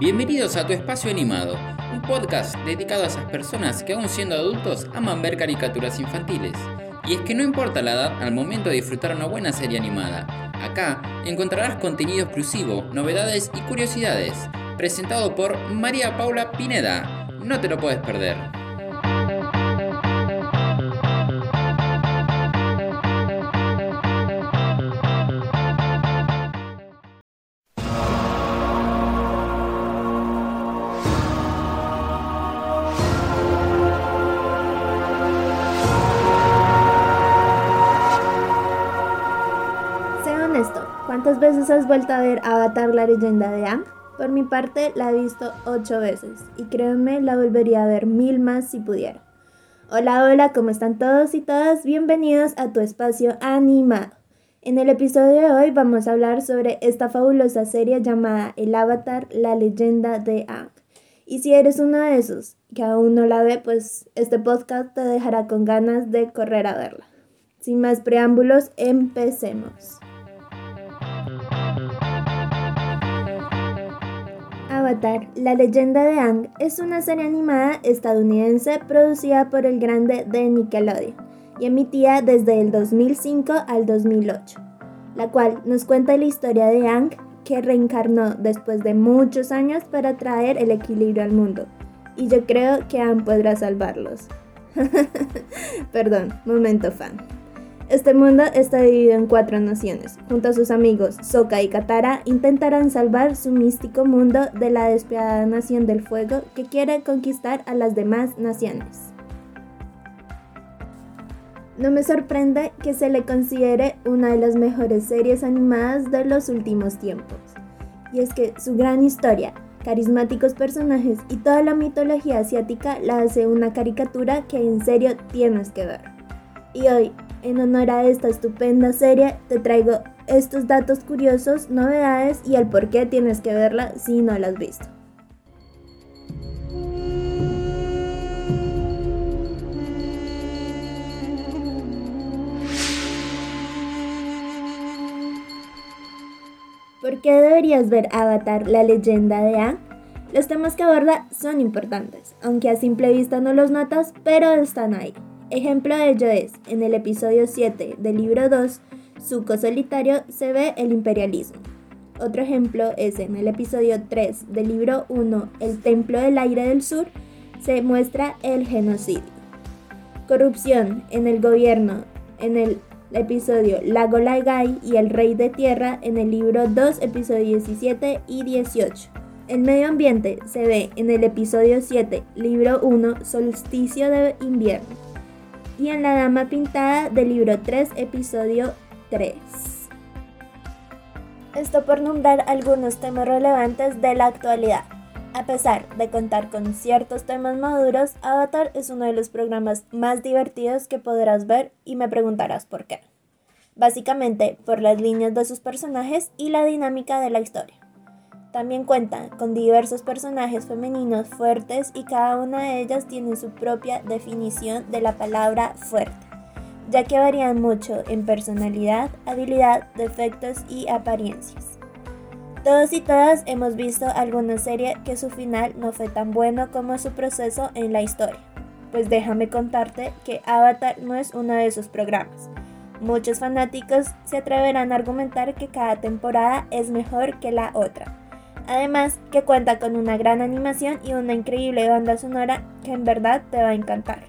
Bienvenidos a Tu Espacio Animado, un podcast dedicado a esas personas que aún siendo adultos aman ver caricaturas infantiles. Y es que no importa la edad al momento de disfrutar una buena serie animada. Acá encontrarás contenido exclusivo, novedades y curiosidades, presentado por María Paula Pineda. No te lo puedes perder. ¿Cuántas veces has vuelto a ver Avatar la leyenda de Aang? Por mi parte la he visto ocho veces y créanme la volvería a ver mil más si pudiera. Hola, hola, ¿cómo están todos y todas? Bienvenidos a tu espacio animado. En el episodio de hoy vamos a hablar sobre esta fabulosa serie llamada El Avatar, la leyenda de Aang. Y si eres uno de esos que aún no la ve, pues este podcast te dejará con ganas de correr a verla. Sin más preámbulos, empecemos. La leyenda de Aang es una serie animada estadounidense producida por el grande de Nickelodeon y emitida desde el 2005 al 2008, la cual nos cuenta la historia de Aang que reencarnó después de muchos años para traer el equilibrio al mundo. Y yo creo que Aang podrá salvarlos. Perdón, momento fan. Este mundo está dividido en cuatro naciones. Junto a sus amigos Sokka y Katara intentarán salvar su místico mundo de la despiadada nación del fuego que quiere conquistar a las demás naciones. No me sorprende que se le considere una de las mejores series animadas de los últimos tiempos. Y es que su gran historia, carismáticos personajes y toda la mitología asiática la hace una caricatura que en serio tienes que ver. Y hoy, en honor a esta estupenda serie, te traigo estos datos curiosos, novedades y el por qué tienes que verla si no la has visto. ¿Por qué deberías ver Avatar, la leyenda de Aang? Los temas que aborda son importantes, aunque a simple vista no los notas, pero están ahí. Ejemplo de ello es, en el episodio 7 del libro 2, Zuko Solitario, se ve el imperialismo. Otro ejemplo es en el episodio 3 del libro 1, El Templo del Aire del Sur, se muestra el genocidio. Corrupción en el gobierno, en el episodio Lago Lagai y el Rey de Tierra, en el libro 2, episodio 17 y 18. El medio ambiente se ve en el episodio 7, libro 1, Solsticio de Invierno y en La Dama Pintada del libro 3, episodio 3. Esto por nombrar algunos temas relevantes de la actualidad. A pesar de contar con ciertos temas maduros, Avatar es uno de los programas más divertidos que podrás ver y me preguntarás por qué. Básicamente por las líneas de sus personajes y la dinámica de la historia. También cuenta con diversos personajes femeninos fuertes y cada una de ellas tiene su propia definición de la palabra fuerte, ya que varían mucho en personalidad, habilidad, defectos y apariencias. Todos y todas hemos visto alguna serie que su final no fue tan bueno como su proceso en la historia. Pues déjame contarte que Avatar no es uno de esos programas. Muchos fanáticos se atreverán a argumentar que cada temporada es mejor que la otra Además que cuenta con una gran animación y una increíble banda sonora que en verdad te va a encantar.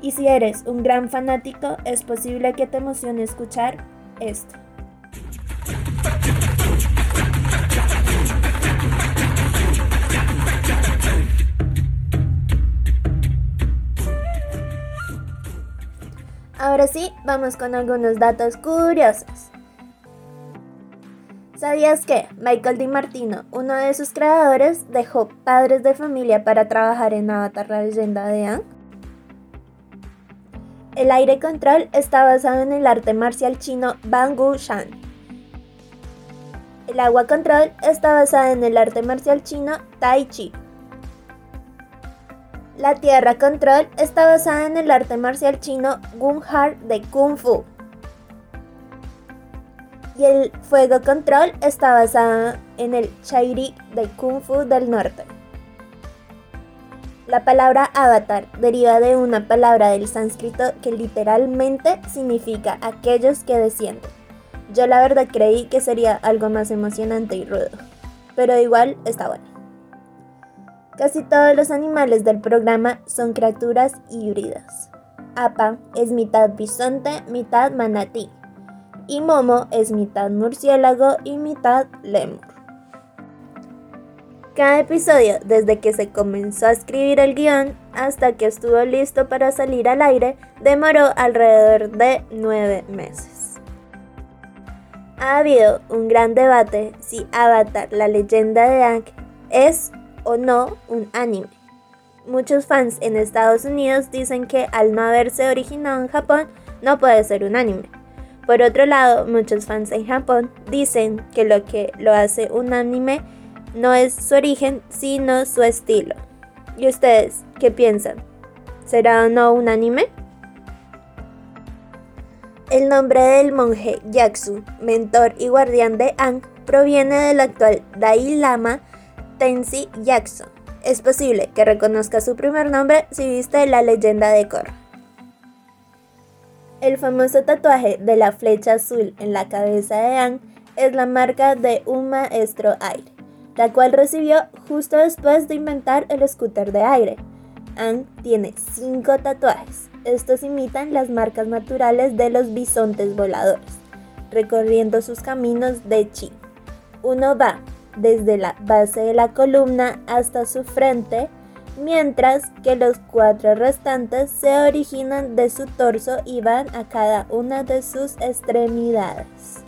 Y si eres un gran fanático, es posible que te emocione escuchar esto. Ahora sí, vamos con algunos datos curiosos. ¿Sabías que Michael DiMartino, uno de sus creadores, dejó padres de familia para trabajar en Avatar la leyenda de Aang? El aire control está basado en el arte marcial chino Bangu Shan. El agua control está basada en el arte marcial chino Tai Chi. La tierra control está basada en el arte marcial chino Gung Har de Kung Fu. Y el fuego control está basado en el chairi de Kung Fu del norte. La palabra avatar deriva de una palabra del sánscrito que literalmente significa aquellos que descienden. Yo la verdad creí que sería algo más emocionante y rudo, pero igual está bueno. Casi todos los animales del programa son criaturas híbridas. Apa es mitad bisonte, mitad manatí, y Momo es mitad murciélago y mitad lemur. Cada episodio, desde que se comenzó a escribir el guion hasta que estuvo listo para salir al aire, demoró alrededor de nueve meses. Ha habido un gran debate si Avatar, la leyenda de Aang, es o no un anime. Muchos fans en Estados Unidos dicen que al no haberse originado en Japón, no puede ser un anime. Por otro lado, muchos fans en Japón dicen que lo que lo hace un anime no es su origen, sino su estilo. ¿Y ustedes qué piensan? ¿Será o no un anime? El nombre del monje Yaksu, mentor y guardián de Aang, proviene del actual Dalai Lama Tensi Yakso. Es posible que reconozca su primer nombre si viste la leyenda de Korra. El famoso tatuaje de la flecha azul en la cabeza de Aang es la marca de un maestro aire, la cual recibió justo después de inventar el scooter de aire. Aang tiene cinco tatuajes, estos imitan las marcas naturales de los bisontes voladores, recorriendo sus caminos de chi. Uno va desde la base de la columna hasta su frente, mientras que los cuatro restantes se originan de su torso y van a cada una de sus extremidades.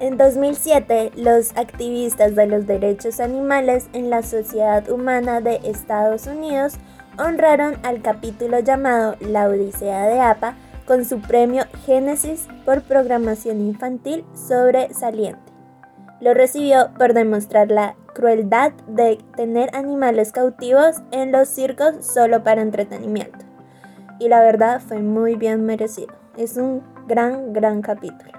En 2007, los activistas de los derechos animales en la Sociedad Humana de Estados Unidos honraron al capítulo llamado La Odisea de APA con su premio Génesis por programación infantil sobresaliente. Lo recibió por demostrar la crueldad de tener animales cautivos en los circos solo para entretenimiento. Y la verdad fue muy bien merecido. Es un gran, gran capítulo.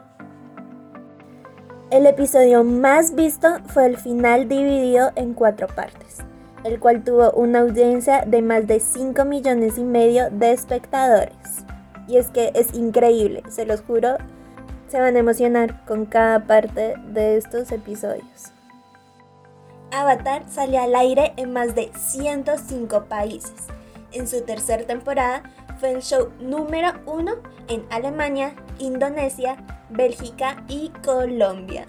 El episodio más visto fue el final dividido en cuatro partes el cual tuvo una audiencia de más de 5 millones y medio de espectadores. Y es que es increíble, se los juro, se van a emocionar con cada parte de estos episodios. Avatar salió al aire en más de 105 países. En su tercera temporada fue el show número uno en Alemania, Indonesia, Bélgica y Colombia.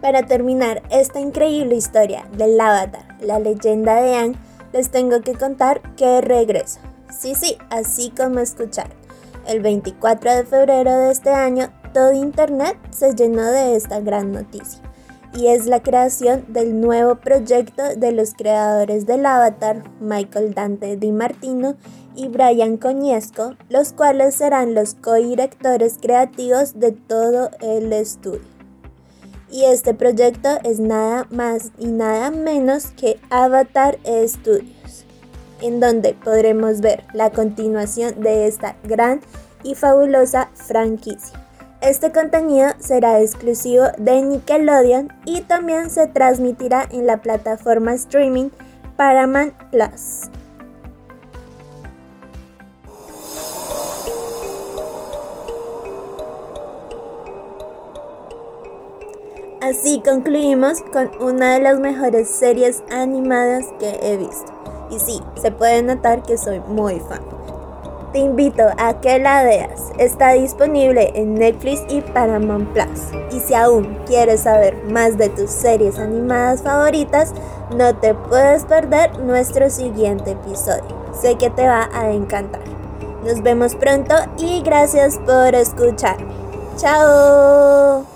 Para terminar esta increíble historia del Avatar, la leyenda de Aang, les tengo que contar que regreso. Sí, sí, así como escuchar. El 24 de febrero de este año, todo Internet se llenó de esta gran noticia. Y es la creación del nuevo proyecto de los creadores del Avatar, Michael Dante Di Martino y Brian Coñesco, los cuales serán los co-directores creativos de todo el estudio. Y este proyecto es nada más y nada menos que Avatar Studios, en donde podremos ver la continuación de esta gran y fabulosa franquicia. Este contenido será exclusivo de Nickelodeon y también se transmitirá en la plataforma streaming Paramount Plus. Así concluimos con una de las mejores series animadas que he visto. Y sí, se puede notar que soy muy fan. Te invito a que la veas. Está disponible en Netflix y Paramount Plus. Y si aún quieres saber más de tus series animadas favoritas, no te puedes perder nuestro siguiente episodio. Sé que te va a encantar. Nos vemos pronto y gracias por escucharme. ¡Chao!